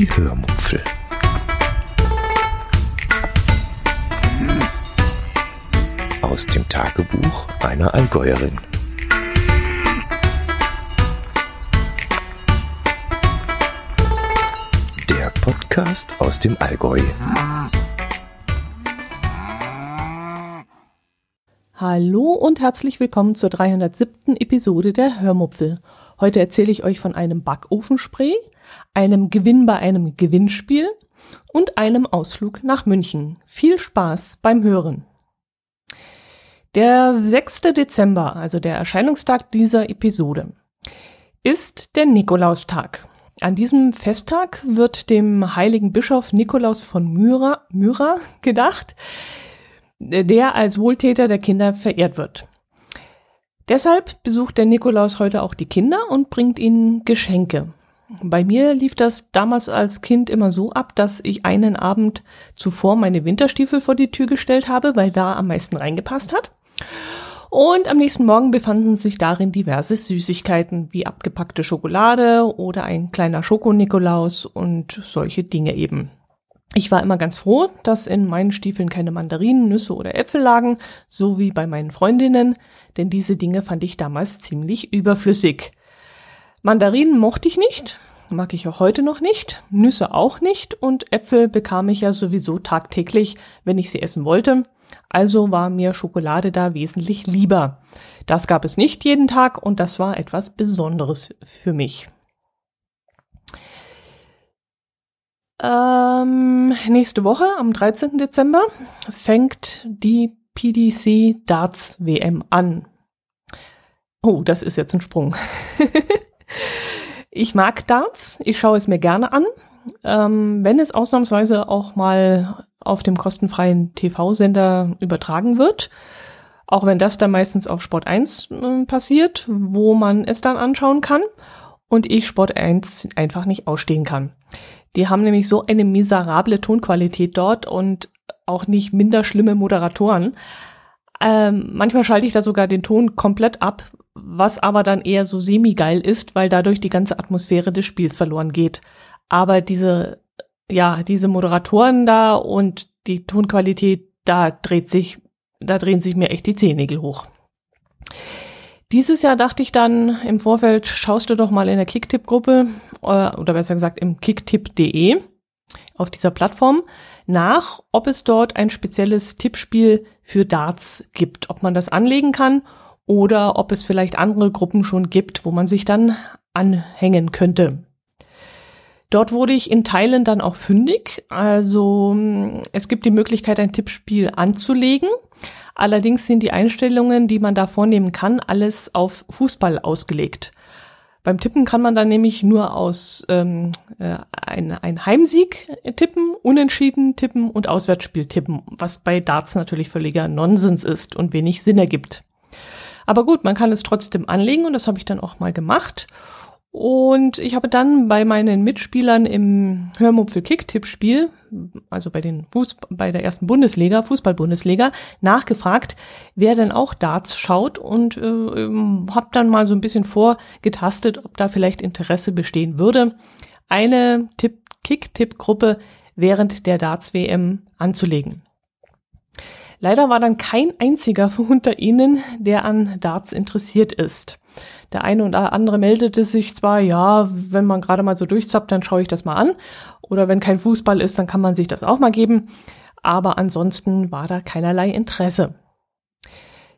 Die Hörmupfel. Aus dem Tagebuch einer Allgäuerin. Der Podcast aus dem Allgäu. Hallo und herzlich willkommen zur 307. Episode der Hörmupfel. Heute erzähle ich euch von einem Backofenspray, einem Gewinn bei einem Gewinnspiel und einem Ausflug nach München. Viel Spaß beim Hören. Der 6. Dezember, also der Erscheinungstag dieser Episode, ist der Nikolaustag. An diesem Festtag wird dem heiligen Bischof Nikolaus von Myra, Myra gedacht, der als Wohltäter der Kinder verehrt wird. Deshalb besucht der Nikolaus heute auch die Kinder und bringt ihnen Geschenke. Bei mir lief das damals als Kind immer so ab, dass ich einen Abend zuvor meine Winterstiefel vor die Tür gestellt habe, weil da am meisten reingepasst hat. Und am nächsten Morgen befanden sich darin diverse Süßigkeiten wie abgepackte Schokolade oder ein kleiner Schokonikolaus und solche Dinge eben. Ich war immer ganz froh, dass in meinen Stiefeln keine Mandarinen, Nüsse oder Äpfel lagen, so wie bei meinen Freundinnen, denn diese Dinge fand ich damals ziemlich überflüssig. Mandarinen mochte ich nicht, mag ich auch heute noch nicht, Nüsse auch nicht und Äpfel bekam ich ja sowieso tagtäglich, wenn ich sie essen wollte. Also war mir Schokolade da wesentlich lieber. Das gab es nicht jeden Tag und das war etwas Besonderes für mich. Ähm, nächste Woche, am 13. Dezember, fängt die PDC Darts WM an. Oh, das ist jetzt ein Sprung. ich mag Darts, ich schaue es mir gerne an. Ähm, wenn es ausnahmsweise auch mal auf dem kostenfreien TV-Sender übertragen wird, auch wenn das dann meistens auf Sport 1 äh, passiert, wo man es dann anschauen kann und ich Sport 1 einfach nicht ausstehen kann. Die haben nämlich so eine miserable Tonqualität dort und auch nicht minder schlimme Moderatoren. Ähm, manchmal schalte ich da sogar den Ton komplett ab, was aber dann eher so semi-geil ist, weil dadurch die ganze Atmosphäre des Spiels verloren geht. Aber diese, ja, diese Moderatoren da und die Tonqualität, da dreht sich, da drehen sich mir echt die Zehennägel hoch. Dieses Jahr dachte ich dann im Vorfeld, schaust du doch mal in der Kicktipp-Gruppe äh, oder besser gesagt im kicktipp.de auf dieser Plattform nach, ob es dort ein spezielles Tippspiel für Darts gibt, ob man das anlegen kann oder ob es vielleicht andere Gruppen schon gibt, wo man sich dann anhängen könnte. Dort wurde ich in Teilen dann auch fündig. Also es gibt die Möglichkeit, ein Tippspiel anzulegen. Allerdings sind die Einstellungen, die man da vornehmen kann, alles auf Fußball ausgelegt. Beim Tippen kann man dann nämlich nur aus ähm, äh, ein, ein Heimsieg tippen, Unentschieden tippen und Auswärtsspiel tippen, was bei Darts natürlich völliger Nonsens ist und wenig Sinn ergibt. Aber gut, man kann es trotzdem anlegen und das habe ich dann auch mal gemacht. Und ich habe dann bei meinen Mitspielern im Hörmupfel Kick-Tipp-Spiel, also bei den Fuß bei der ersten Bundesliga, Fußball-Bundesliga, nachgefragt, wer denn auch Darts schaut und äh, ähm, habe dann mal so ein bisschen vorgetastet, ob da vielleicht Interesse bestehen würde, eine Tipp Kick-Tipp-Gruppe während der Darts-WM anzulegen. Leider war dann kein einziger unter ihnen, der an Darts interessiert ist. Der eine oder andere meldete sich zwar, ja, wenn man gerade mal so durchzappt, dann schaue ich das mal an. Oder wenn kein Fußball ist, dann kann man sich das auch mal geben. Aber ansonsten war da keinerlei Interesse.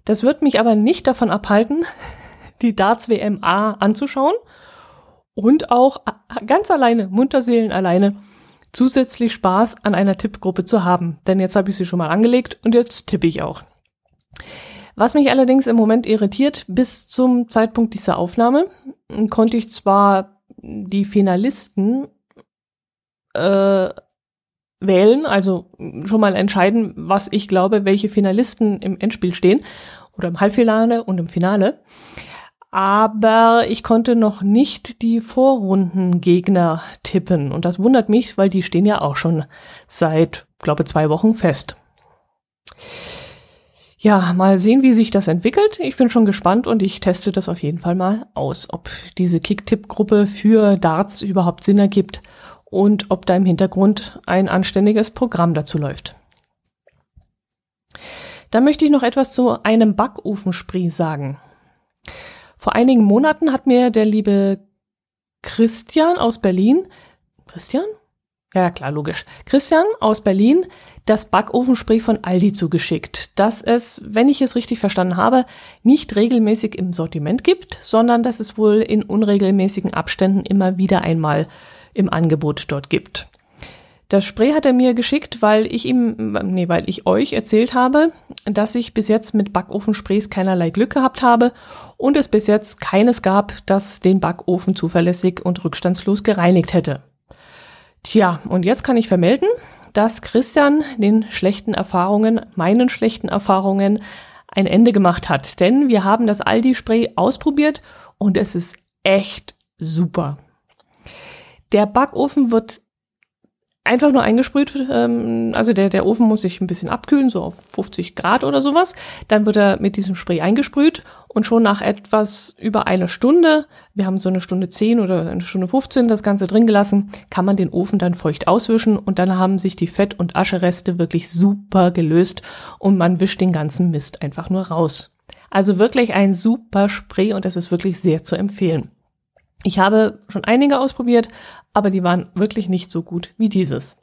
Das wird mich aber nicht davon abhalten, die Darts WMA anzuschauen und auch ganz alleine, Munterseelen alleine, zusätzlich Spaß an einer Tippgruppe zu haben. Denn jetzt habe ich sie schon mal angelegt und jetzt tippe ich auch. Was mich allerdings im Moment irritiert, bis zum Zeitpunkt dieser Aufnahme konnte ich zwar die Finalisten äh, wählen, also schon mal entscheiden, was ich glaube, welche Finalisten im Endspiel stehen oder im Halbfinale und im Finale. Aber ich konnte noch nicht die Vorrundengegner tippen. Und das wundert mich, weil die stehen ja auch schon seit, glaube zwei Wochen fest. Ja, mal sehen, wie sich das entwickelt. Ich bin schon gespannt und ich teste das auf jeden Fall mal aus, ob diese Kicktipp-Gruppe für Darts überhaupt Sinn ergibt und ob da im Hintergrund ein anständiges Programm dazu läuft. Dann möchte ich noch etwas zu einem Backofenspray sagen. Vor einigen Monaten hat mir der liebe Christian aus Berlin, Christian? Ja, klar, logisch. Christian aus Berlin das Backofenspray von Aldi zugeschickt, dass es, wenn ich es richtig verstanden habe, nicht regelmäßig im Sortiment gibt, sondern dass es wohl in unregelmäßigen Abständen immer wieder einmal im Angebot dort gibt. Das Spray hat er mir geschickt, weil ich ihm, nee, weil ich euch erzählt habe, dass ich bis jetzt mit Backofensprays keinerlei Glück gehabt habe und es bis jetzt keines gab, das den Backofen zuverlässig und rückstandslos gereinigt hätte. Tja, und jetzt kann ich vermelden, dass Christian den schlechten Erfahrungen, meinen schlechten Erfahrungen, ein Ende gemacht hat. Denn wir haben das Aldi-Spray ausprobiert und es ist echt super. Der Backofen wird einfach nur eingesprüht. Ähm, also der, der Ofen muss sich ein bisschen abkühlen, so auf 50 Grad oder sowas. Dann wird er mit diesem Spray eingesprüht und schon nach etwas über einer Stunde, wir haben so eine Stunde 10 oder eine Stunde 15 das Ganze drin gelassen, kann man den Ofen dann feucht auswischen und dann haben sich die Fett- und Aschereste wirklich super gelöst und man wischt den ganzen Mist einfach nur raus. Also wirklich ein super Spray und es ist wirklich sehr zu empfehlen. Ich habe schon einige ausprobiert, aber die waren wirklich nicht so gut wie dieses.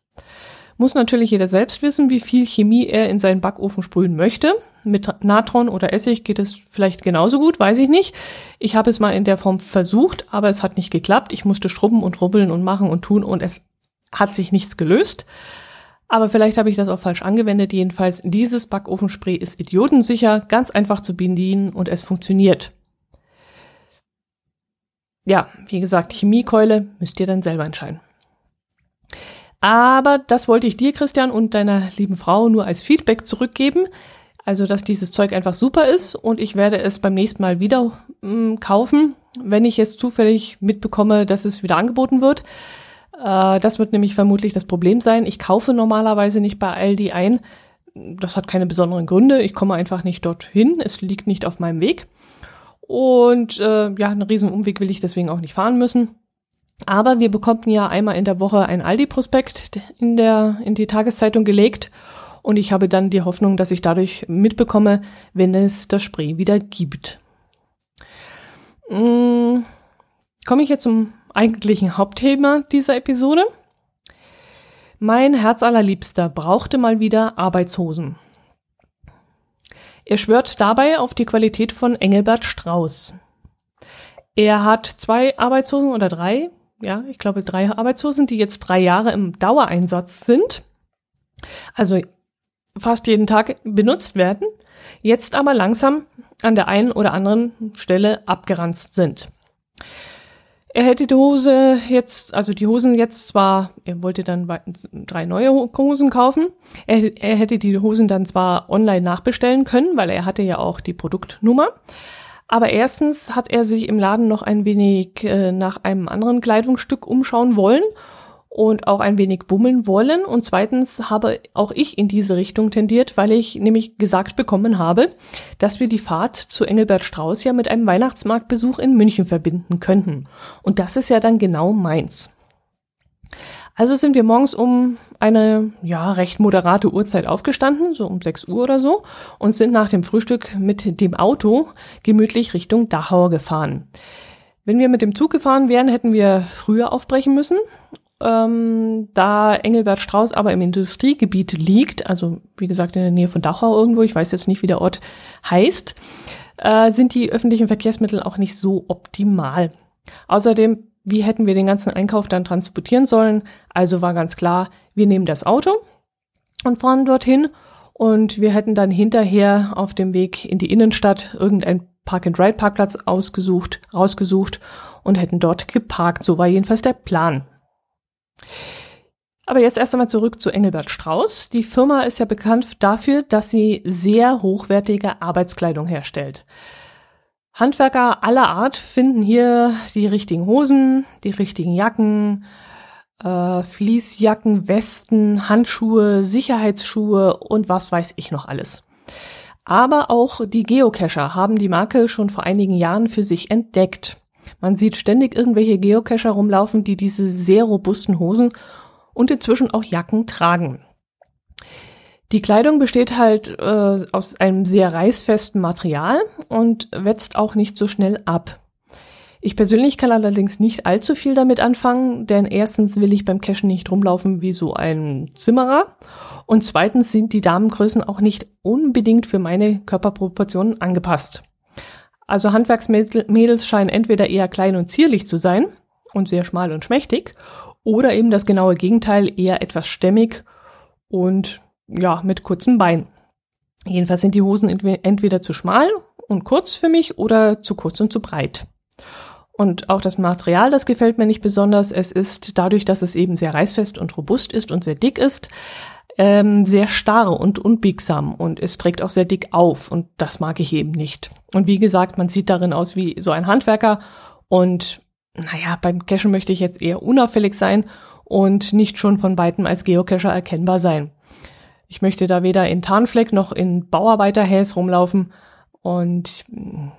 Muss natürlich jeder selbst wissen, wie viel Chemie er in seinen Backofen sprühen möchte. Mit Natron oder Essig geht es vielleicht genauso gut, weiß ich nicht. Ich habe es mal in der Form versucht, aber es hat nicht geklappt. Ich musste schrubben und rubbeln und machen und tun und es hat sich nichts gelöst. Aber vielleicht habe ich das auch falsch angewendet. Jedenfalls, dieses Backofenspray ist idiotensicher, ganz einfach zu bedienen und es funktioniert ja, wie gesagt, Chemiekeule müsst ihr dann selber entscheiden. Aber das wollte ich dir, Christian, und deiner lieben Frau nur als Feedback zurückgeben. Also, dass dieses Zeug einfach super ist und ich werde es beim nächsten Mal wieder mh, mm, kaufen, wenn ich jetzt zufällig mitbekomme, dass es wieder angeboten wird. Äh, das wird nämlich vermutlich das Problem sein. Ich kaufe normalerweise nicht bei Aldi ein. Das hat keine besonderen Gründe. Ich komme einfach nicht dorthin. Es liegt nicht auf meinem Weg. Und äh, ja, einen riesen Umweg will ich deswegen auch nicht fahren müssen. Aber wir bekommen ja einmal in der Woche ein Aldi-Prospekt in, der, in die Tageszeitung gelegt. Und ich habe dann die Hoffnung, dass ich dadurch mitbekomme, wenn es das Spray wieder gibt. Hm, komme ich jetzt zum eigentlichen Hauptthema dieser Episode. Mein Herz allerliebster brauchte mal wieder Arbeitshosen. Er schwört dabei auf die Qualität von Engelbert Strauß. Er hat zwei Arbeitshosen oder drei, ja, ich glaube drei Arbeitshosen, die jetzt drei Jahre im Dauereinsatz sind. Also fast jeden Tag benutzt werden, jetzt aber langsam an der einen oder anderen Stelle abgeranzt sind. Er hätte die Hose jetzt, also die Hosen jetzt zwar, er wollte dann drei neue Hosen kaufen. Er, er hätte die Hosen dann zwar online nachbestellen können, weil er hatte ja auch die Produktnummer. Aber erstens hat er sich im Laden noch ein wenig äh, nach einem anderen Kleidungsstück umschauen wollen und auch ein wenig bummeln wollen. Und zweitens habe auch ich in diese Richtung tendiert, weil ich nämlich gesagt bekommen habe, dass wir die Fahrt zu Engelbert Strauß ja mit einem Weihnachtsmarktbesuch in München verbinden könnten. Und das ist ja dann genau meins. Also sind wir morgens um eine ja recht moderate Uhrzeit aufgestanden, so um 6 Uhr oder so, und sind nach dem Frühstück mit dem Auto gemütlich Richtung Dachau gefahren. Wenn wir mit dem Zug gefahren wären, hätten wir früher aufbrechen müssen ähm, da Engelbert Strauß aber im Industriegebiet liegt, also wie gesagt in der Nähe von Dachau irgendwo, ich weiß jetzt nicht, wie der Ort heißt, äh, sind die öffentlichen Verkehrsmittel auch nicht so optimal. Außerdem, wie hätten wir den ganzen Einkauf dann transportieren sollen? Also war ganz klar, wir nehmen das Auto und fahren dorthin und wir hätten dann hinterher auf dem Weg in die Innenstadt irgendein Park-and-Ride-Parkplatz ausgesucht, rausgesucht und hätten dort geparkt. So war jedenfalls der Plan. Aber jetzt erst einmal zurück zu Engelbert Strauß. Die Firma ist ja bekannt dafür, dass sie sehr hochwertige Arbeitskleidung herstellt. Handwerker aller Art finden hier die richtigen Hosen, die richtigen Jacken, äh, Fließjacken, Westen, Handschuhe, Sicherheitsschuhe und was weiß ich noch alles. Aber auch die Geocacher haben die Marke schon vor einigen Jahren für sich entdeckt. Man sieht ständig irgendwelche Geocacher rumlaufen, die diese sehr robusten Hosen und inzwischen auch Jacken tragen. Die Kleidung besteht halt äh, aus einem sehr reißfesten Material und wetzt auch nicht so schnell ab. Ich persönlich kann allerdings nicht allzu viel damit anfangen, denn erstens will ich beim Cashen nicht rumlaufen wie so ein Zimmerer und zweitens sind die Damengrößen auch nicht unbedingt für meine Körperproportionen angepasst. Also Handwerksmädels scheinen entweder eher klein und zierlich zu sein und sehr schmal und schmächtig oder eben das genaue Gegenteil, eher etwas stämmig und ja, mit kurzen Beinen. Jedenfalls sind die Hosen entweder zu schmal und kurz für mich oder zu kurz und zu breit. Und auch das Material, das gefällt mir nicht besonders. Es ist dadurch, dass es eben sehr reißfest und robust ist und sehr dick ist, ähm, sehr starr und unbiegsam und es trägt auch sehr dick auf und das mag ich eben nicht. Und wie gesagt, man sieht darin aus wie so ein Handwerker und naja, beim Cashen möchte ich jetzt eher unauffällig sein und nicht schon von weitem als Geocacher erkennbar sein. Ich möchte da weder in Tarnfleck noch in Bauarbeiterhäs rumlaufen und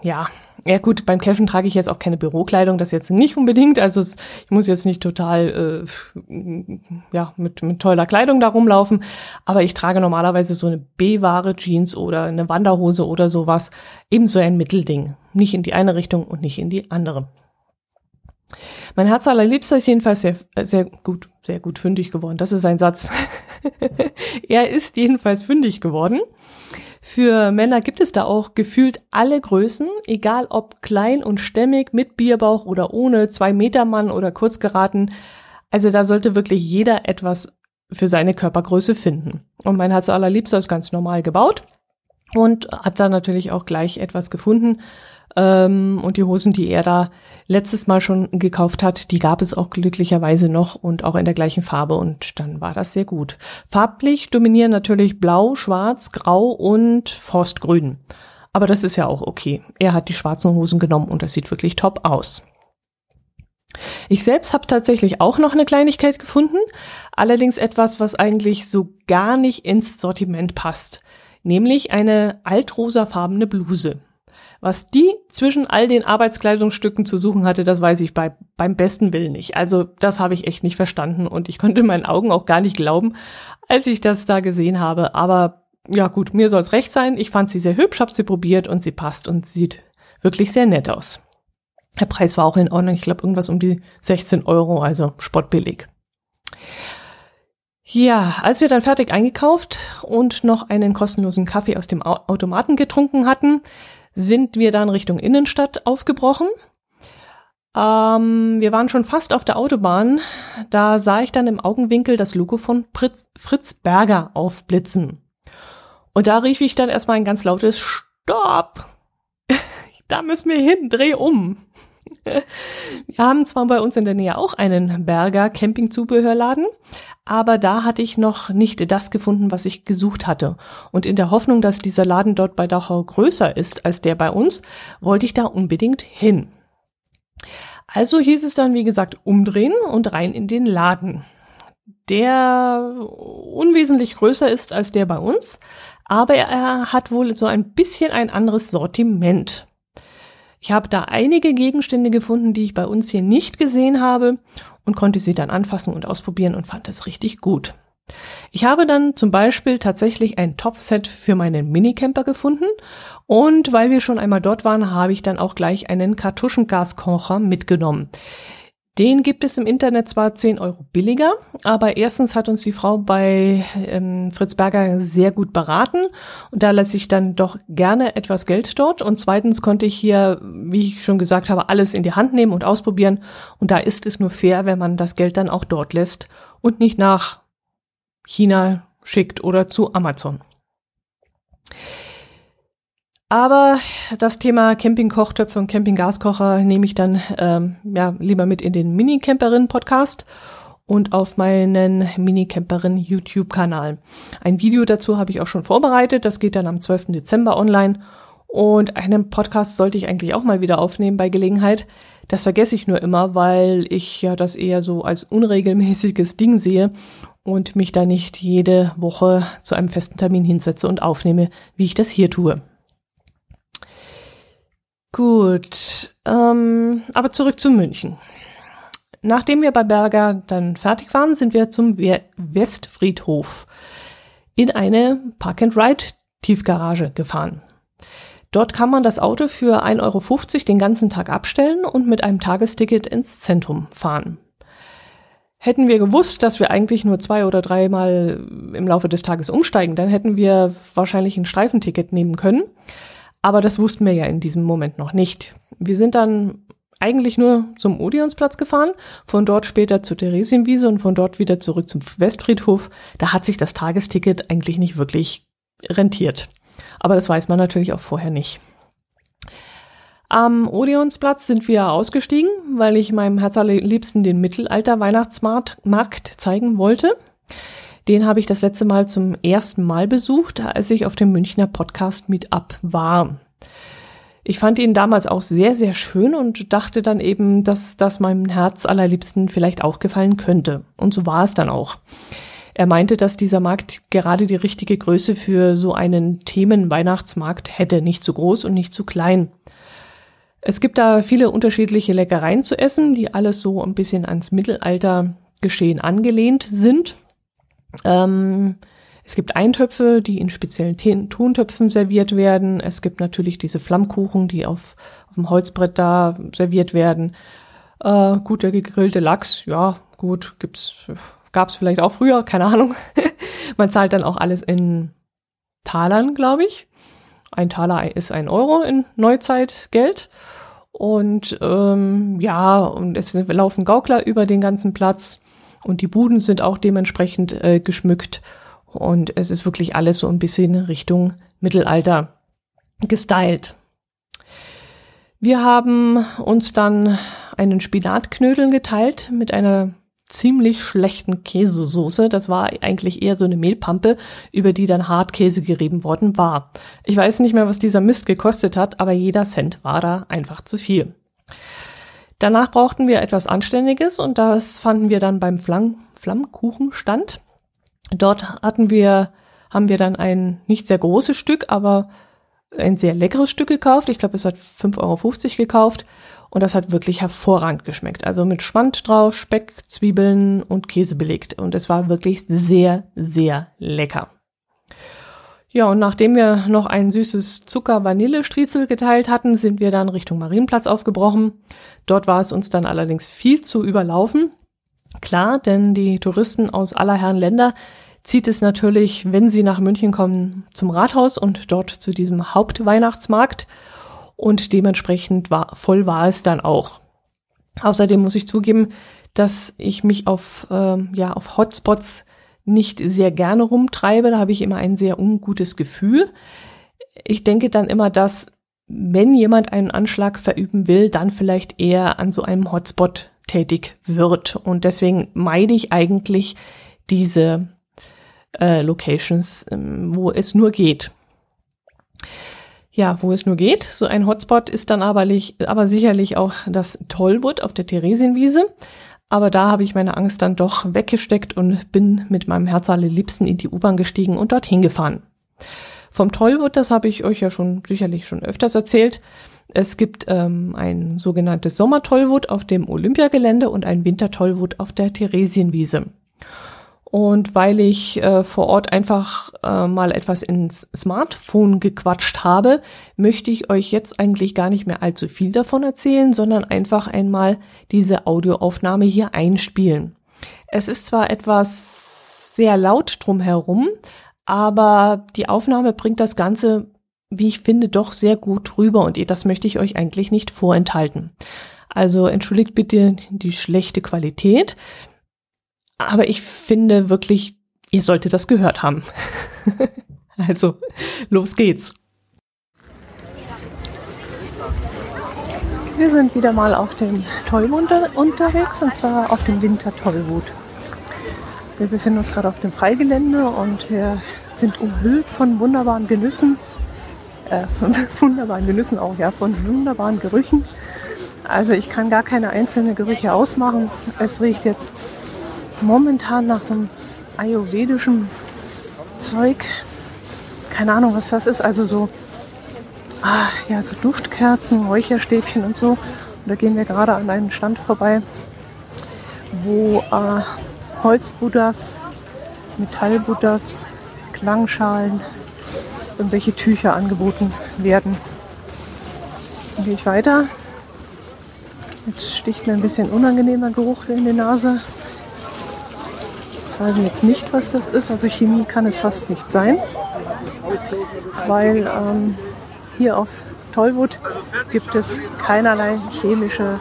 ja, ja gut, beim Cashen trage ich jetzt auch keine Bürokleidung, das jetzt nicht unbedingt. Also es, ich muss jetzt nicht total äh, ja mit, mit toller Kleidung da rumlaufen, aber ich trage normalerweise so eine B-Ware Jeans oder eine Wanderhose oder sowas. Ebenso ein Mittelding. Nicht in die eine Richtung und nicht in die andere. Mein Herz allerliebster ist jedenfalls sehr, sehr gut, sehr gut fündig geworden. Das ist ein Satz. er ist jedenfalls fündig geworden. Für Männer gibt es da auch gefühlt alle Größen, egal ob klein und stämmig, mit Bierbauch oder ohne, zwei Meter Mann oder kurz geraten. Also da sollte wirklich jeder etwas für seine Körpergröße finden. Und mein Herz allerliebster ist ganz normal gebaut und hat da natürlich auch gleich etwas gefunden, ähm, und die Hosen, die er da letztes Mal schon gekauft hat, die gab es auch glücklicherweise noch und auch in der gleichen Farbe und dann war das sehr gut. Farblich dominieren natürlich Blau, Schwarz, Grau und Forstgrün. Aber das ist ja auch okay. Er hat die schwarzen Hosen genommen und das sieht wirklich top aus. Ich selbst habe tatsächlich auch noch eine Kleinigkeit gefunden, allerdings etwas, was eigentlich so gar nicht ins Sortiment passt, nämlich eine altrosafarbene Bluse. Was die zwischen all den Arbeitskleidungsstücken zu suchen hatte, das weiß ich bei, beim besten Willen nicht. Also das habe ich echt nicht verstanden und ich konnte meinen Augen auch gar nicht glauben, als ich das da gesehen habe. Aber ja gut, mir soll es recht sein. Ich fand sie sehr hübsch, habe sie probiert und sie passt und sieht wirklich sehr nett aus. Der Preis war auch in Ordnung. Ich glaube irgendwas um die 16 Euro, also spottbillig. Ja, als wir dann fertig eingekauft und noch einen kostenlosen Kaffee aus dem Automaten getrunken hatten, sind wir dann Richtung Innenstadt aufgebrochen. Ähm, wir waren schon fast auf der Autobahn. Da sah ich dann im Augenwinkel das Logo von Fritz, Fritz Berger aufblitzen. Und da rief ich dann erstmal ein ganz lautes Stopp! da müssen wir hin, dreh um. Wir haben zwar bei uns in der Nähe auch einen Berger Campingzubehörladen, aber da hatte ich noch nicht das gefunden, was ich gesucht hatte. Und in der Hoffnung, dass dieser Laden dort bei Dachau größer ist als der bei uns, wollte ich da unbedingt hin. Also hieß es dann, wie gesagt, umdrehen und rein in den Laden. Der unwesentlich größer ist als der bei uns, aber er hat wohl so ein bisschen ein anderes Sortiment. Ich habe da einige Gegenstände gefunden, die ich bei uns hier nicht gesehen habe und konnte sie dann anfassen und ausprobieren und fand es richtig gut. Ich habe dann zum Beispiel tatsächlich ein Topset für meinen Minicamper gefunden und weil wir schon einmal dort waren, habe ich dann auch gleich einen Kartuschengaskocher mitgenommen. Den gibt es im Internet zwar 10 Euro billiger, aber erstens hat uns die Frau bei ähm, Fritz Berger sehr gut beraten und da lasse ich dann doch gerne etwas Geld dort und zweitens konnte ich hier, wie ich schon gesagt habe, alles in die Hand nehmen und ausprobieren und da ist es nur fair, wenn man das Geld dann auch dort lässt und nicht nach China schickt oder zu Amazon. Aber das Thema Campingkochtöpfe und Campinggaskocher nehme ich dann ähm, ja lieber mit in den Mini-Camperin-Podcast und auf meinen Mini-Camperin YouTube-Kanal. Ein Video dazu habe ich auch schon vorbereitet. Das geht dann am 12. Dezember online. Und einen Podcast sollte ich eigentlich auch mal wieder aufnehmen bei Gelegenheit. Das vergesse ich nur immer, weil ich ja das eher so als unregelmäßiges Ding sehe und mich da nicht jede Woche zu einem festen Termin hinsetze und aufnehme, wie ich das hier tue. Gut, ähm, aber zurück zu München. Nachdem wir bei Berger dann fertig waren, sind wir zum Westfriedhof in eine Park-and-Ride-Tiefgarage gefahren. Dort kann man das Auto für 1,50 Euro den ganzen Tag abstellen und mit einem Tagesticket ins Zentrum fahren. Hätten wir gewusst, dass wir eigentlich nur zwei oder dreimal im Laufe des Tages umsteigen, dann hätten wir wahrscheinlich ein Streifenticket nehmen können. Aber das wussten wir ja in diesem Moment noch nicht. Wir sind dann eigentlich nur zum Odeonsplatz gefahren, von dort später zur Theresienwiese und von dort wieder zurück zum Westfriedhof. Da hat sich das Tagesticket eigentlich nicht wirklich rentiert. Aber das weiß man natürlich auch vorher nicht. Am Odeonsplatz sind wir ausgestiegen, weil ich meinem Herz allerliebsten den Mittelalter-Weihnachtsmarkt zeigen wollte. Den habe ich das letzte Mal zum ersten Mal besucht, als ich auf dem Münchner Podcast Meetup war. Ich fand ihn damals auch sehr, sehr schön und dachte dann eben, dass das meinem Herz allerliebsten vielleicht auch gefallen könnte. Und so war es dann auch. Er meinte, dass dieser Markt gerade die richtige Größe für so einen Themen-Weihnachtsmarkt hätte, nicht zu groß und nicht zu klein. Es gibt da viele unterschiedliche Leckereien zu essen, die alles so ein bisschen ans Mittelaltergeschehen angelehnt sind. Ähm, es gibt Eintöpfe, die in speziellen Tontöpfen serviert werden. Es gibt natürlich diese Flammkuchen, die auf, auf dem Holzbrett da serviert werden. Äh, gut, der gegrillte Lachs, ja, gut, gibt's, gab's vielleicht auch früher, keine Ahnung. Man zahlt dann auch alles in Talern, glaube ich. Ein Taler ist ein Euro in Neuzeitgeld. Und ähm, ja, und es laufen Gaukler über den ganzen Platz und die Buden sind auch dementsprechend äh, geschmückt. Und es ist wirklich alles so ein bisschen Richtung Mittelalter gestylt. Wir haben uns dann einen Spinatknödel geteilt mit einer ziemlich schlechten Käsesoße. Das war eigentlich eher so eine Mehlpampe, über die dann Hartkäse gerieben worden war. Ich weiß nicht mehr, was dieser Mist gekostet hat, aber jeder Cent war da einfach zu viel. Danach brauchten wir etwas Anständiges und das fanden wir dann beim Flamm Flammkuchenstand. Dort hatten wir, haben wir dann ein nicht sehr großes Stück, aber ein sehr leckeres Stück gekauft. Ich glaube, es hat 5,50 Euro gekauft und das hat wirklich hervorragend geschmeckt. Also mit Schwand drauf, Speck, Zwiebeln und Käse belegt. Und es war wirklich sehr, sehr lecker. Ja, und nachdem wir noch ein süßes Zucker-Vanille-Striezel geteilt hatten, sind wir dann Richtung Marienplatz aufgebrochen. Dort war es uns dann allerdings viel zu überlaufen. Klar, denn die Touristen aus aller Herren Länder zieht es natürlich, wenn sie nach München kommen, zum Rathaus und dort zu diesem Hauptweihnachtsmarkt und dementsprechend war, voll war es dann auch. Außerdem muss ich zugeben, dass ich mich auf, äh, ja, auf Hotspots nicht sehr gerne rumtreibe. Da habe ich immer ein sehr ungutes Gefühl. Ich denke dann immer, dass wenn jemand einen Anschlag verüben will, dann vielleicht eher an so einem Hotspot tätig wird. Und deswegen meide ich eigentlich diese äh, Locations, ähm, wo es nur geht. Ja, wo es nur geht. So ein Hotspot ist dann aber, aber sicherlich auch das Tollwood auf der Theresienwiese. Aber da habe ich meine Angst dann doch weggesteckt und bin mit meinem Herz allerliebsten in die U-Bahn gestiegen und dorthin gefahren. Vom Tollwood, das habe ich euch ja schon sicherlich schon öfters erzählt. Es gibt ähm, ein sogenanntes Sommertollwood auf dem Olympiagelände und ein Wintertollwood auf der Theresienwiese. Und weil ich äh, vor Ort einfach äh, mal etwas ins Smartphone gequatscht habe, möchte ich euch jetzt eigentlich gar nicht mehr allzu viel davon erzählen, sondern einfach einmal diese Audioaufnahme hier einspielen. Es ist zwar etwas sehr laut drumherum, aber die Aufnahme bringt das Ganze, wie ich finde, doch sehr gut rüber und das möchte ich euch eigentlich nicht vorenthalten. Also entschuldigt bitte die schlechte Qualität. Aber ich finde wirklich, ihr solltet das gehört haben. also, los geht's. Wir sind wieder mal auf dem Tollwut unterwegs und zwar auf dem Winter Tollwut. Wir befinden uns gerade auf dem Freigelände und wir sind umhüllt von wunderbaren Genüssen, äh, von wunderbaren Genüssen auch, ja, von wunderbaren Gerüchen. Also ich kann gar keine einzelnen Gerüche ausmachen. Es riecht jetzt momentan nach so einem ayurvedischen Zeug. Keine Ahnung, was das ist. Also so ah, ja, so Duftkerzen, Räucherstäbchen und so. Und da gehen wir gerade an einen Stand vorbei, wo äh, Holzbuddhas, Metallbuddhas, Klangschalen, irgendwelche Tücher angeboten werden. Dann gehe ich weiter. Jetzt sticht mir ein bisschen unangenehmer Geruch in die Nase. Ich jetzt nicht, was das ist. Also Chemie kann es fast nicht sein, weil ähm, hier auf Tollwood gibt es keinerlei chemische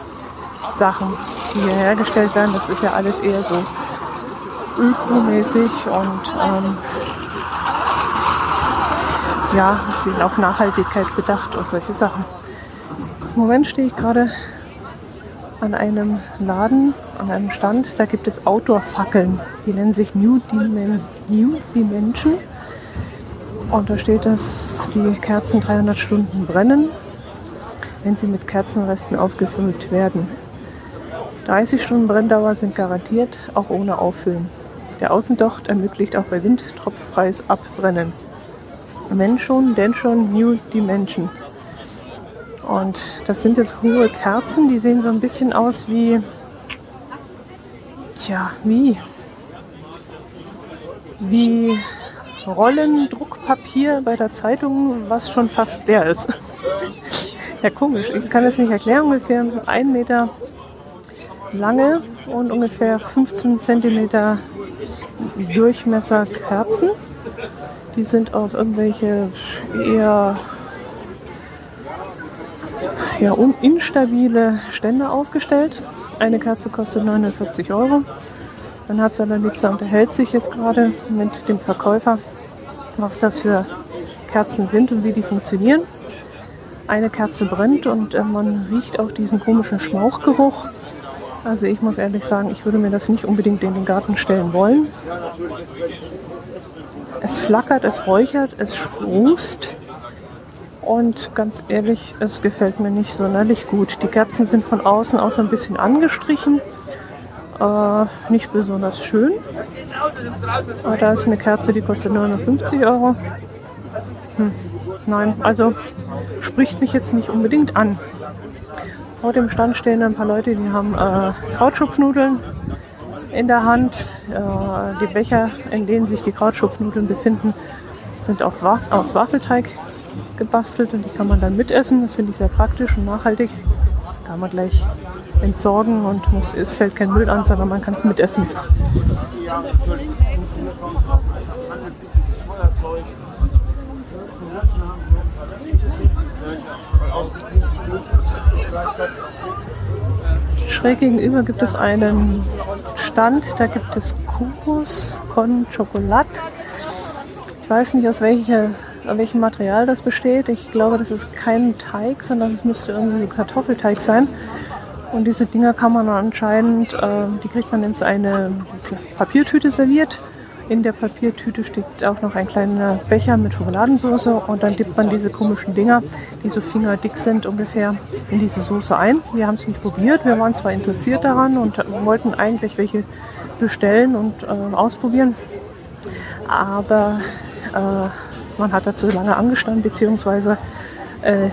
Sachen, die hier hergestellt werden. Das ist ja alles eher so ökomäßig und ähm, ja, sind auf Nachhaltigkeit bedacht und solche Sachen. Im Moment stehe ich gerade an einem Laden, an einem Stand, da gibt es Outdoor-Fackeln. Die nennen sich New, Dimen New Dimension. Und da steht, dass die Kerzen 300 Stunden brennen, wenn sie mit Kerzenresten aufgefüllt werden. 30 Stunden Brenndauer sind garantiert, auch ohne Auffüllen. Der Außendocht ermöglicht auch bei Wind tropffreies Abbrennen. Wenn schon, denn schon New Dimension. Und das sind jetzt hohe Kerzen, die sehen so ein bisschen aus wie, tja, wie, wie Rollendruckpapier bei der Zeitung, was schon fast leer ist. ja, komisch, ich kann das nicht erklären, ungefähr ein Meter lange und ungefähr 15 Zentimeter Durchmesser Kerzen. Die sind auf irgendwelche eher ja, instabile Stände aufgestellt. Eine Kerze kostet 49 Euro. Dann hat Salalipsa unterhält sich jetzt gerade mit dem Verkäufer, was das für Kerzen sind und wie die funktionieren. Eine Kerze brennt und äh, man riecht auch diesen komischen Schmauchgeruch. Also ich muss ehrlich sagen, ich würde mir das nicht unbedingt in den Garten stellen wollen. Es flackert, es räuchert, es schwungst. Und ganz ehrlich, es gefällt mir nicht sonderlich gut. Die Kerzen sind von außen auch so ein bisschen angestrichen. Äh, nicht besonders schön. Aber da ist eine Kerze, die kostet 59 Euro. Hm. Nein, also spricht mich jetzt nicht unbedingt an. Vor dem Stand stehen ein paar Leute, die haben äh, Krautschupfnudeln in der Hand. Äh, die Becher, in denen sich die Krautschupfnudeln befinden, sind auf Waff aus Waffelteig gebastelt und die kann man dann mitessen. Das finde ich sehr praktisch und nachhaltig. Kann man gleich entsorgen und muss, es fällt kein Müll an, sondern man kann es mitessen. Schräg gegenüber gibt es einen Stand, da gibt es Kokos con Chocolat. Ich weiß nicht, aus welcher, welchem Material das besteht. Ich glaube, das ist kein Teig, sondern es müsste irgendwie so Kartoffelteig sein. Und diese Dinger kann man anscheinend, äh, die kriegt man in eine Papiertüte serviert in der Papiertüte steckt auch noch ein kleiner Becher mit Schokoladensauce und dann dippt man diese komischen Dinger, die so fingerdick sind ungefähr, in diese Soße ein. Wir haben es nicht probiert, wir waren zwar interessiert daran und wollten eigentlich welche bestellen und äh, ausprobieren, aber äh, man hat dazu lange angestanden, beziehungsweise äh,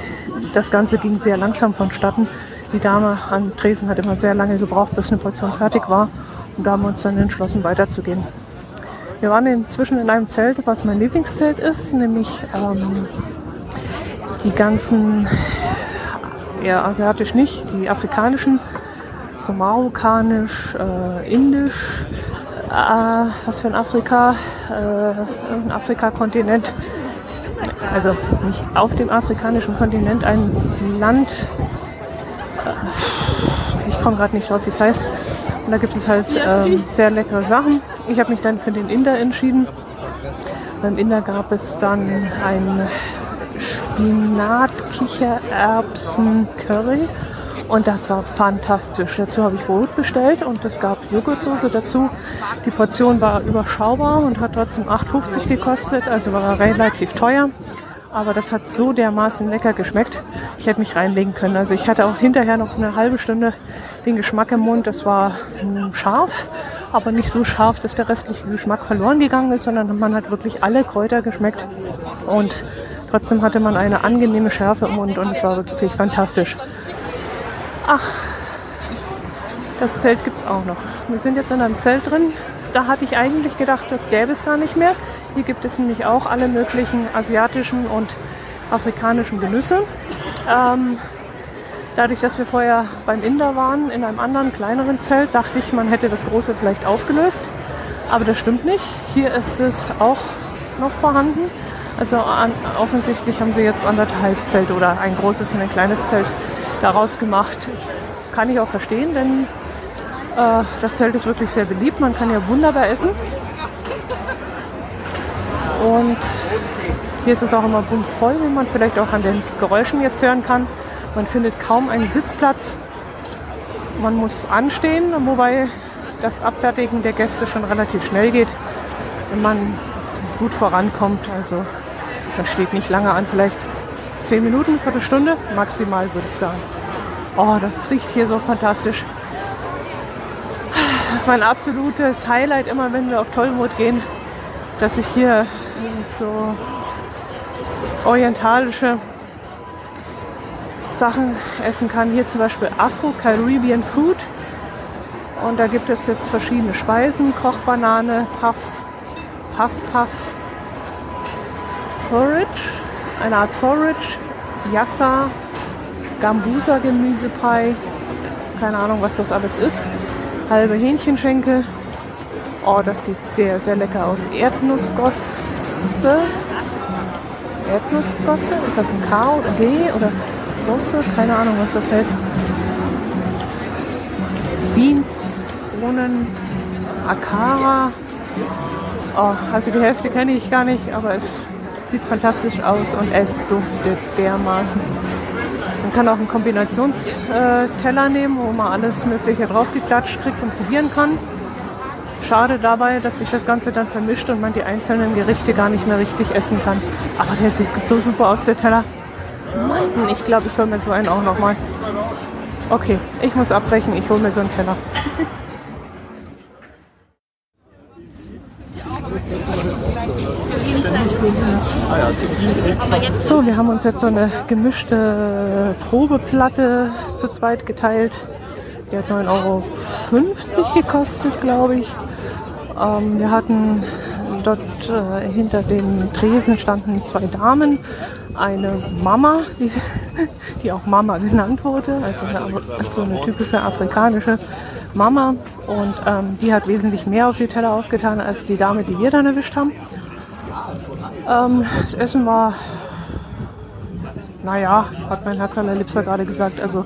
das Ganze ging sehr langsam vonstatten. Die Dame an Tresen hat immer sehr lange gebraucht, bis eine Portion fertig war. Und da haben wir uns dann entschlossen, weiterzugehen. Wir waren inzwischen in einem Zelt, was mein Lieblingszelt ist, nämlich ähm, die ganzen, eher asiatisch nicht, die afrikanischen, so marokkanisch, äh, indisch, äh, was für ein Afrika, äh, ein Afrika-Kontinent, also nicht auf dem afrikanischen Kontinent, ein Land, äh, ich komme gerade nicht drauf, wie es heißt, und da gibt es halt ähm, sehr leckere Sachen. Ich habe mich dann für den Inder entschieden. Beim Inder gab es dann ein Spinat-Kichererbsen-Curry. Und das war fantastisch. Dazu habe ich Brot bestellt und es gab Joghurtsoße dazu. Die Portion war überschaubar und hat trotzdem 8,50 gekostet, also war relativ teuer. Aber das hat so dermaßen lecker geschmeckt. Ich hätte mich reinlegen können. Also ich hatte auch hinterher noch eine halbe Stunde den Geschmack im Mund. Das war hm, scharf, aber nicht so scharf, dass der restliche Geschmack verloren gegangen ist, sondern man hat wirklich alle Kräuter geschmeckt. Und Trotzdem hatte man eine angenehme Schärfe im Mund und es war wirklich fantastisch. Ach, das Zelt gibt es auch noch. Wir sind jetzt in einem Zelt drin. Da hatte ich eigentlich gedacht, das gäbe es gar nicht mehr. Hier gibt es nämlich auch alle möglichen asiatischen und afrikanischen Genüsse. Ähm, dadurch, dass wir vorher beim Inder waren, in einem anderen kleineren Zelt, dachte ich, man hätte das große vielleicht aufgelöst. Aber das stimmt nicht. Hier ist es auch noch vorhanden. Also an, offensichtlich haben sie jetzt anderthalb Zelte oder ein großes und ein kleines Zelt daraus gemacht. Kann ich auch verstehen, denn äh, das Zelt ist wirklich sehr beliebt. Man kann ja wunderbar essen. Und hier ist es auch immer bumsvoll, wie man vielleicht auch an den Geräuschen jetzt hören kann. Man findet kaum einen Sitzplatz. Man muss anstehen, wobei das Abfertigen der Gäste schon relativ schnell geht, wenn man gut vorankommt. Also man steht nicht lange an, vielleicht zehn Minuten, Viertelstunde, maximal würde ich sagen. Oh, das riecht hier so fantastisch. Mein absolutes Highlight immer, wenn wir auf Tollmut gehen, dass ich hier so orientalische Sachen essen kann. Hier zum Beispiel Afro-Caribbean Food. Und da gibt es jetzt verschiedene Speisen. Kochbanane, Puff, Puff, Puff, Porridge, eine Art Porridge, Yassa, Gambusa Gemüsepie, keine Ahnung, was das alles ist. Halbe Hähnchenschenkel. Oh, das sieht sehr, sehr lecker aus. Erdnussgosse. Erdnussgosse? Ist das ein K oder G oder Soße? Keine Ahnung, was das heißt. Beans, Bohnen, Akara. Oh, also die Hälfte kenne ich gar nicht, aber es sieht fantastisch aus und es duftet dermaßen. Man kann auch einen Kombinationsteller nehmen, wo man alles Mögliche draufgeklatscht kriegt und probieren kann. Schade dabei, dass sich das Ganze dann vermischt und man die einzelnen Gerichte gar nicht mehr richtig essen kann. Aber der sieht so super aus, der Teller. Mann, ich glaube, ich hole mir so einen auch nochmal. Okay, ich muss abbrechen, ich hole mir so einen Teller. So, wir haben uns jetzt so eine gemischte Probeplatte zu zweit geteilt. Die hat 9,50 Euro gekostet, glaube ich. Ähm, wir hatten dort äh, hinter den Tresen standen zwei Damen, eine Mama, die, die auch Mama genannt wurde, also eine, so eine typische afrikanische Mama. Und ähm, die hat wesentlich mehr auf die Teller aufgetan als die Dame, die wir dann erwischt haben. Ähm, das Essen war, naja, hat mein Herz allerliebster gerade gesagt, also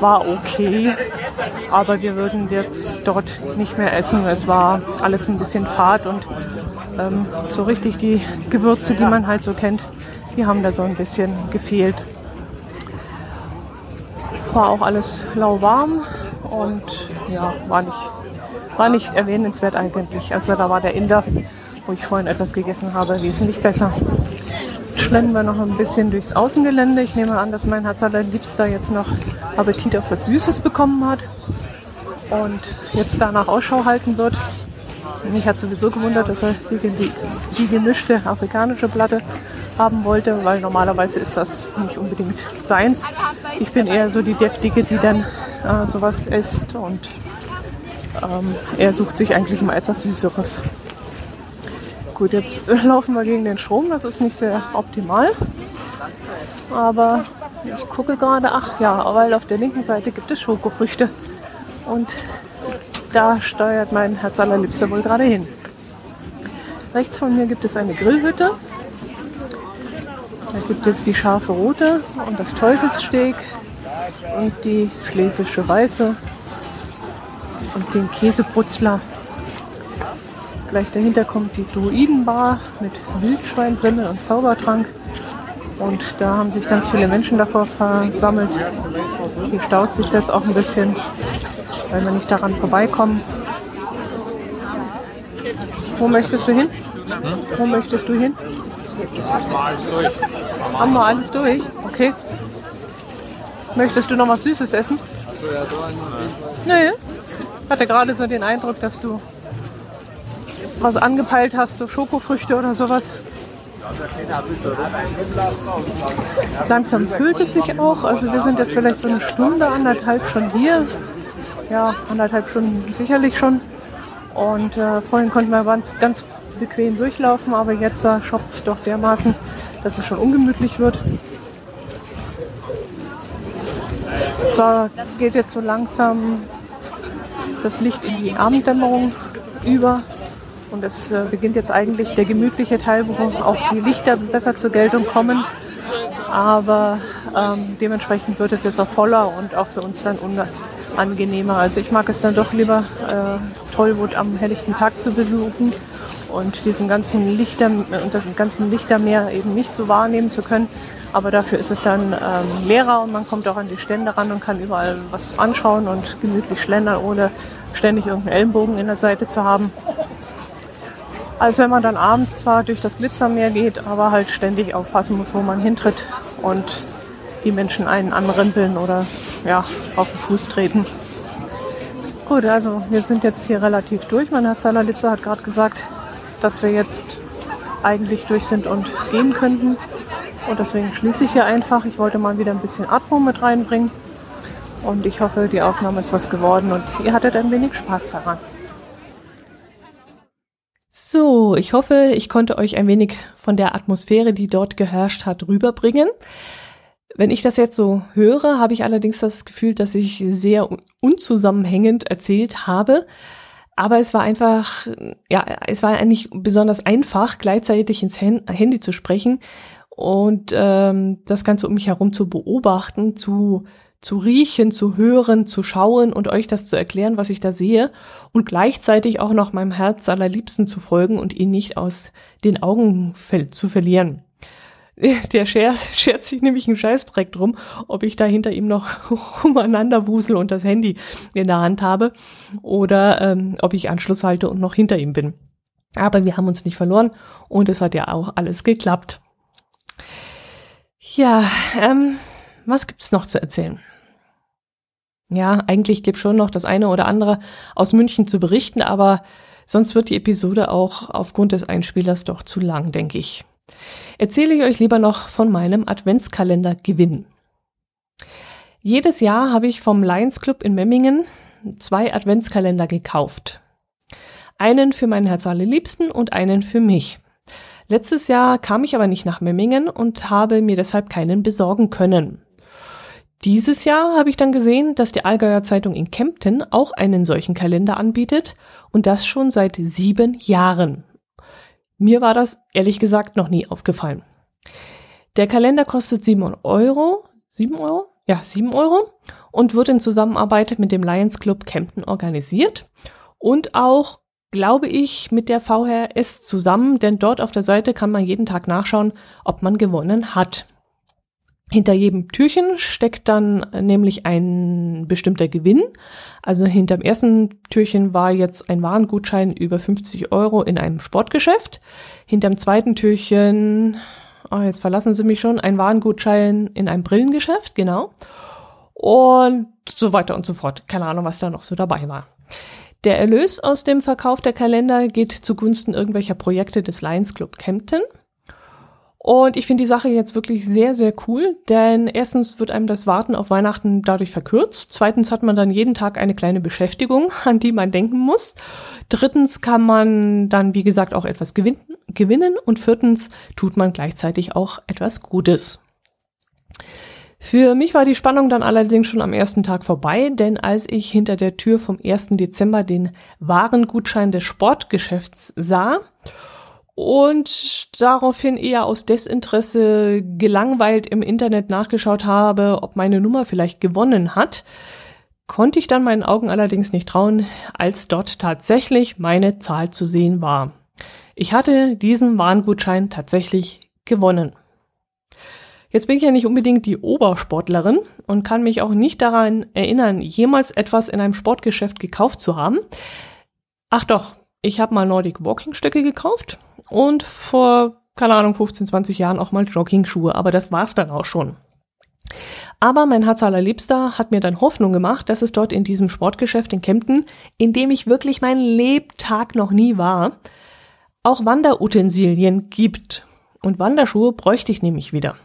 war okay. Aber wir würden jetzt dort nicht mehr essen. Es war alles ein bisschen fad und ähm, so richtig die Gewürze, die man halt so kennt, die haben da so ein bisschen gefehlt. War auch alles lauwarm und ja, war nicht, war nicht erwähnenswert eigentlich. Also da war der Inder wo ich vorhin etwas gegessen habe, wesentlich besser. Schlendern wir noch ein bisschen durchs Außengelände. Ich nehme an, dass mein Herz Liebster jetzt noch Appetit auf was Süßes bekommen hat und jetzt danach Ausschau halten wird. Mich hat sowieso gewundert, dass er die, die, die gemischte afrikanische Platte haben wollte, weil normalerweise ist das nicht unbedingt seins. Ich bin eher so die Deftige, die dann äh, sowas isst und ähm, er sucht sich eigentlich mal etwas Süßeres. Gut, jetzt laufen wir gegen den Strom, das ist nicht sehr optimal. Aber ich gucke gerade, ach ja, weil auf der linken Seite gibt es Schokofrüchte. Und da steuert mein Herz allerliebster wohl gerade hin. Rechts von mir gibt es eine Grillhütte. Da gibt es die scharfe rote und das Teufelssteak und die schlesische weiße und den Käsebrutzler. Gleich dahinter kommt die Druidenbar mit Wildschweinsemmel und Zaubertrank. Und da haben sich ganz viele Menschen davor versammelt. Hier staut sich das auch ein bisschen, weil wir nicht daran vorbeikommen. Wo möchtest du hin? Wo möchtest du hin? Haben wir alles durch? Okay. Möchtest du noch was Süßes essen? Nee. Ich hatte gerade so den Eindruck, dass du was angepeilt hast, so Schokofrüchte oder sowas? Langsam füllt es sich auch. Also wir sind jetzt vielleicht so eine Stunde, anderthalb schon hier. Ja, anderthalb Stunden sicherlich schon. Und äh, vorhin konnten wir ganz, ganz bequem durchlaufen, aber jetzt äh, schoppt es doch dermaßen, dass es schon ungemütlich wird. Zwar geht jetzt so langsam das Licht in die Abenddämmerung über und es äh, beginnt jetzt eigentlich der gemütliche Teil, wo auch die Lichter besser zur Geltung kommen. Aber ähm, dementsprechend wird es jetzt auch voller und auch für uns dann unangenehmer. Also ich mag es dann doch lieber, äh, Tollwood am helllichten Tag zu besuchen und diesem ganzen Lichter und das ganzen Lichtermeer eben nicht so wahrnehmen zu können. Aber dafür ist es dann ähm, leerer und man kommt auch an die Stände ran und kann überall was anschauen und gemütlich schlendern, ohne ständig irgendeinen Ellenbogen in der Seite zu haben. Als wenn man dann abends zwar durch das Glitzermeer geht, aber halt ständig aufpassen muss, wo man hintritt und die Menschen einen anrempeln oder ja, auf den Fuß treten. Gut, also wir sind jetzt hier relativ durch. Mein Herz allerliebster hat gerade gesagt, dass wir jetzt eigentlich durch sind und gehen könnten. Und deswegen schließe ich hier einfach. Ich wollte mal wieder ein bisschen Atmung mit reinbringen. Und ich hoffe, die Aufnahme ist was geworden und ihr hattet ein wenig Spaß daran. So, ich hoffe, ich konnte euch ein wenig von der Atmosphäre, die dort geherrscht hat, rüberbringen. Wenn ich das jetzt so höre, habe ich allerdings das Gefühl, dass ich sehr unzusammenhängend erzählt habe. Aber es war einfach, ja, es war eigentlich besonders einfach, gleichzeitig ins Handy zu sprechen und ähm, das Ganze um mich herum zu beobachten, zu zu riechen, zu hören, zu schauen und euch das zu erklären, was ich da sehe und gleichzeitig auch noch meinem Herz allerliebsten zu folgen und ihn nicht aus den Augen zu verlieren. Der scherzt, scherzt sich nämlich einen Scheißdreck drum, ob ich da hinter ihm noch umeinander wusel und das Handy in der Hand habe oder ähm, ob ich Anschluss halte und noch hinter ihm bin. Aber wir haben uns nicht verloren und es hat ja auch alles geklappt. Ja, ähm, was gibt's noch zu erzählen? Ja, eigentlich gibt schon noch das eine oder andere aus München zu berichten, aber sonst wird die Episode auch aufgrund des Einspielers doch zu lang, denke ich. Erzähle ich euch lieber noch von meinem Adventskalender Gewinn. Jedes Jahr habe ich vom Lions Club in Memmingen zwei Adventskalender gekauft. Einen für meinen Herz Liebsten und einen für mich. Letztes Jahr kam ich aber nicht nach Memmingen und habe mir deshalb keinen besorgen können. Dieses Jahr habe ich dann gesehen, dass die Allgäuer Zeitung in Kempten auch einen solchen Kalender anbietet und das schon seit sieben Jahren. Mir war das ehrlich gesagt noch nie aufgefallen. Der Kalender kostet sieben Euro. Sieben Euro? Ja, sieben Euro und wird in Zusammenarbeit mit dem Lions Club Kempten organisiert und auch, glaube ich, mit der VHS zusammen, denn dort auf der Seite kann man jeden Tag nachschauen, ob man gewonnen hat. Hinter jedem Türchen steckt dann nämlich ein bestimmter Gewinn. Also hinterm ersten Türchen war jetzt ein Warengutschein über 50 Euro in einem Sportgeschäft. Hinterm zweiten Türchen, oh, jetzt verlassen Sie mich schon, ein Warengutschein in einem Brillengeschäft, genau. Und so weiter und so fort. Keine Ahnung, was da noch so dabei war. Der Erlös aus dem Verkauf der Kalender geht zugunsten irgendwelcher Projekte des Lions Club Kempten. Und ich finde die Sache jetzt wirklich sehr, sehr cool, denn erstens wird einem das Warten auf Weihnachten dadurch verkürzt. Zweitens hat man dann jeden Tag eine kleine Beschäftigung, an die man denken muss. Drittens kann man dann, wie gesagt, auch etwas gewinnen. Und viertens tut man gleichzeitig auch etwas Gutes. Für mich war die Spannung dann allerdings schon am ersten Tag vorbei, denn als ich hinter der Tür vom 1. Dezember den Warengutschein des Sportgeschäfts sah und daraufhin eher aus Desinteresse gelangweilt im Internet nachgeschaut habe, ob meine Nummer vielleicht gewonnen hat, konnte ich dann meinen Augen allerdings nicht trauen, als dort tatsächlich meine Zahl zu sehen war. Ich hatte diesen Warngutschein tatsächlich gewonnen. Jetzt bin ich ja nicht unbedingt die Obersportlerin und kann mich auch nicht daran erinnern, jemals etwas in einem Sportgeschäft gekauft zu haben. Ach doch, ich habe mal Nordic Walking Stöcke gekauft und vor, keine Ahnung, 15, 20 Jahren auch mal Jogging-Schuhe, aber das war's dann auch schon. Aber mein Herz allerliebster hat mir dann Hoffnung gemacht, dass es dort in diesem Sportgeschäft in Kempten, in dem ich wirklich mein Lebtag noch nie war, auch Wanderutensilien gibt. Und Wanderschuhe bräuchte ich nämlich wieder.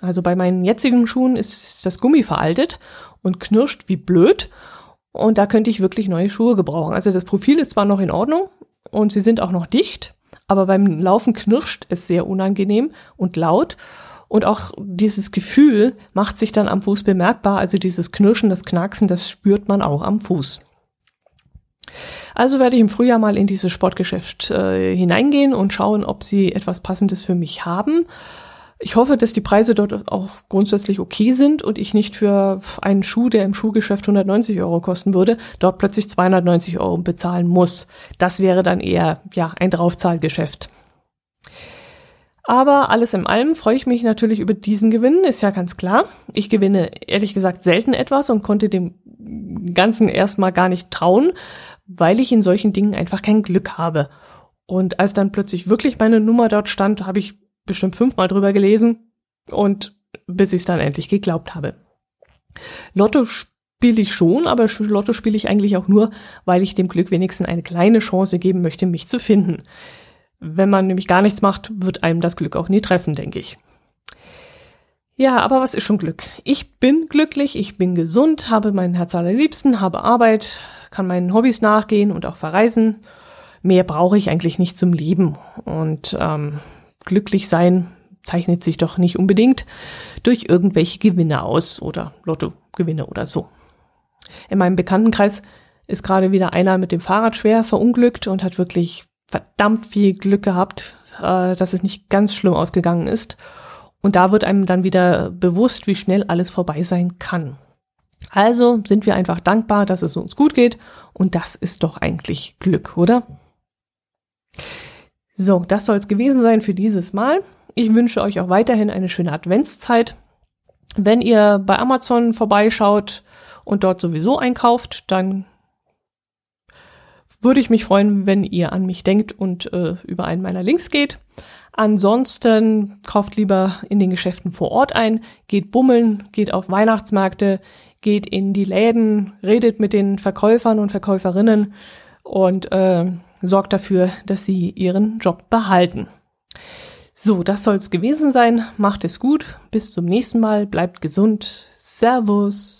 Also bei meinen jetzigen Schuhen ist das Gummi veraltet und knirscht wie blöd. Und da könnte ich wirklich neue Schuhe gebrauchen. Also das Profil ist zwar noch in Ordnung und sie sind auch noch dicht, aber beim Laufen knirscht es sehr unangenehm und laut. Und auch dieses Gefühl macht sich dann am Fuß bemerkbar. Also dieses Knirschen, das Knacksen, das spürt man auch am Fuß. Also werde ich im Frühjahr mal in dieses Sportgeschäft äh, hineingehen und schauen, ob sie etwas Passendes für mich haben. Ich hoffe, dass die Preise dort auch grundsätzlich okay sind und ich nicht für einen Schuh, der im Schuhgeschäft 190 Euro kosten würde, dort plötzlich 290 Euro bezahlen muss. Das wäre dann eher, ja, ein Draufzahlgeschäft. Aber alles in allem freue ich mich natürlich über diesen Gewinn, ist ja ganz klar. Ich gewinne ehrlich gesagt selten etwas und konnte dem Ganzen erstmal gar nicht trauen, weil ich in solchen Dingen einfach kein Glück habe. Und als dann plötzlich wirklich meine Nummer dort stand, habe ich bestimmt fünfmal drüber gelesen und bis ich es dann endlich geglaubt habe. Lotto spiele ich schon, aber Lotto spiele ich eigentlich auch nur, weil ich dem Glück wenigstens eine kleine Chance geben möchte, mich zu finden. Wenn man nämlich gar nichts macht, wird einem das Glück auch nie treffen, denke ich. Ja, aber was ist schon Glück? Ich bin glücklich, ich bin gesund, habe mein Herz allerliebsten, habe Arbeit, kann meinen Hobbys nachgehen und auch verreisen. Mehr brauche ich eigentlich nicht zum Leben. Und ähm, glücklich sein zeichnet sich doch nicht unbedingt durch irgendwelche Gewinne aus oder Lottogewinne oder so. In meinem Bekanntenkreis ist gerade wieder einer mit dem Fahrrad schwer verunglückt und hat wirklich verdammt viel Glück gehabt, äh, dass es nicht ganz schlimm ausgegangen ist. Und da wird einem dann wieder bewusst, wie schnell alles vorbei sein kann. Also sind wir einfach dankbar, dass es uns gut geht. Und das ist doch eigentlich Glück, oder? So, das soll es gewesen sein für dieses Mal. Ich wünsche euch auch weiterhin eine schöne Adventszeit. Wenn ihr bei Amazon vorbeischaut und dort sowieso einkauft, dann würde ich mich freuen, wenn ihr an mich denkt und äh, über einen meiner Links geht. Ansonsten kauft lieber in den Geschäften vor Ort ein, geht bummeln, geht auf Weihnachtsmärkte, geht in die Läden, redet mit den Verkäufern und Verkäuferinnen und äh, sorgt dafür, dass sie ihren Job behalten. So, das soll es gewesen sein. Macht es gut. Bis zum nächsten Mal. Bleibt gesund. Servus.